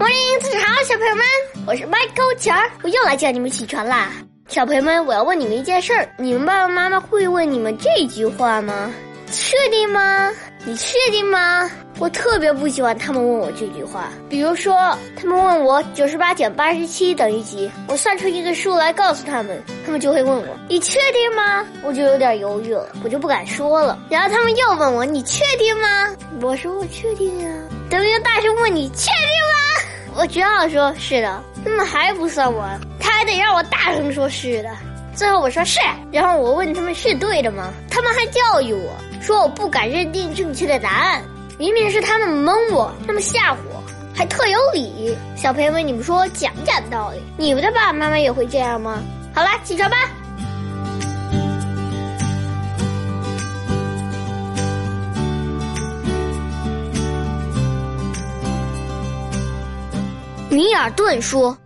morning，早上好，小朋友们，我是 Michael 钱儿，我又来叫你们起床啦。小朋友们，我要问你们一件事儿，你们爸爸妈妈会问你们这句话吗？确定吗？你确定吗？我特别不喜欢他们问我这句话。比如说，他们问我九十八减八十七等于几，我算出一个数来告诉他们，他们就会问我你确定吗？我就有点犹豫了，我就不敢说了。然后他们又问我你确定吗？我说我确定呀。他们又大声问你确定吗？我只好说是的。他们还不算完，他还得让我大声说是的。最后我说是，然后我问他们是对的吗？他们还教育我说我不敢认定正确的答案，明明是他们蒙我，他们吓唬我，还特有理。小朋友们，你们说讲不讲道理，你们的爸爸妈妈也会这样吗？好啦，起床吧。米尔顿说：“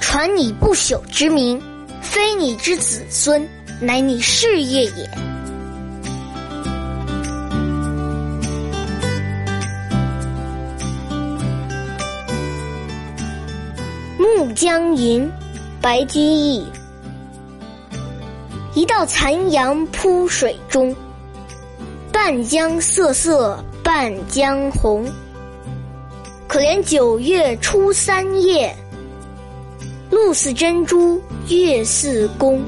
传你不朽之名。”非你之子孙，乃你事业也。暮江吟，白居易。一道残阳铺水中，半江瑟瑟半江红。可怜九月初三夜。露似珍珠，月似弓。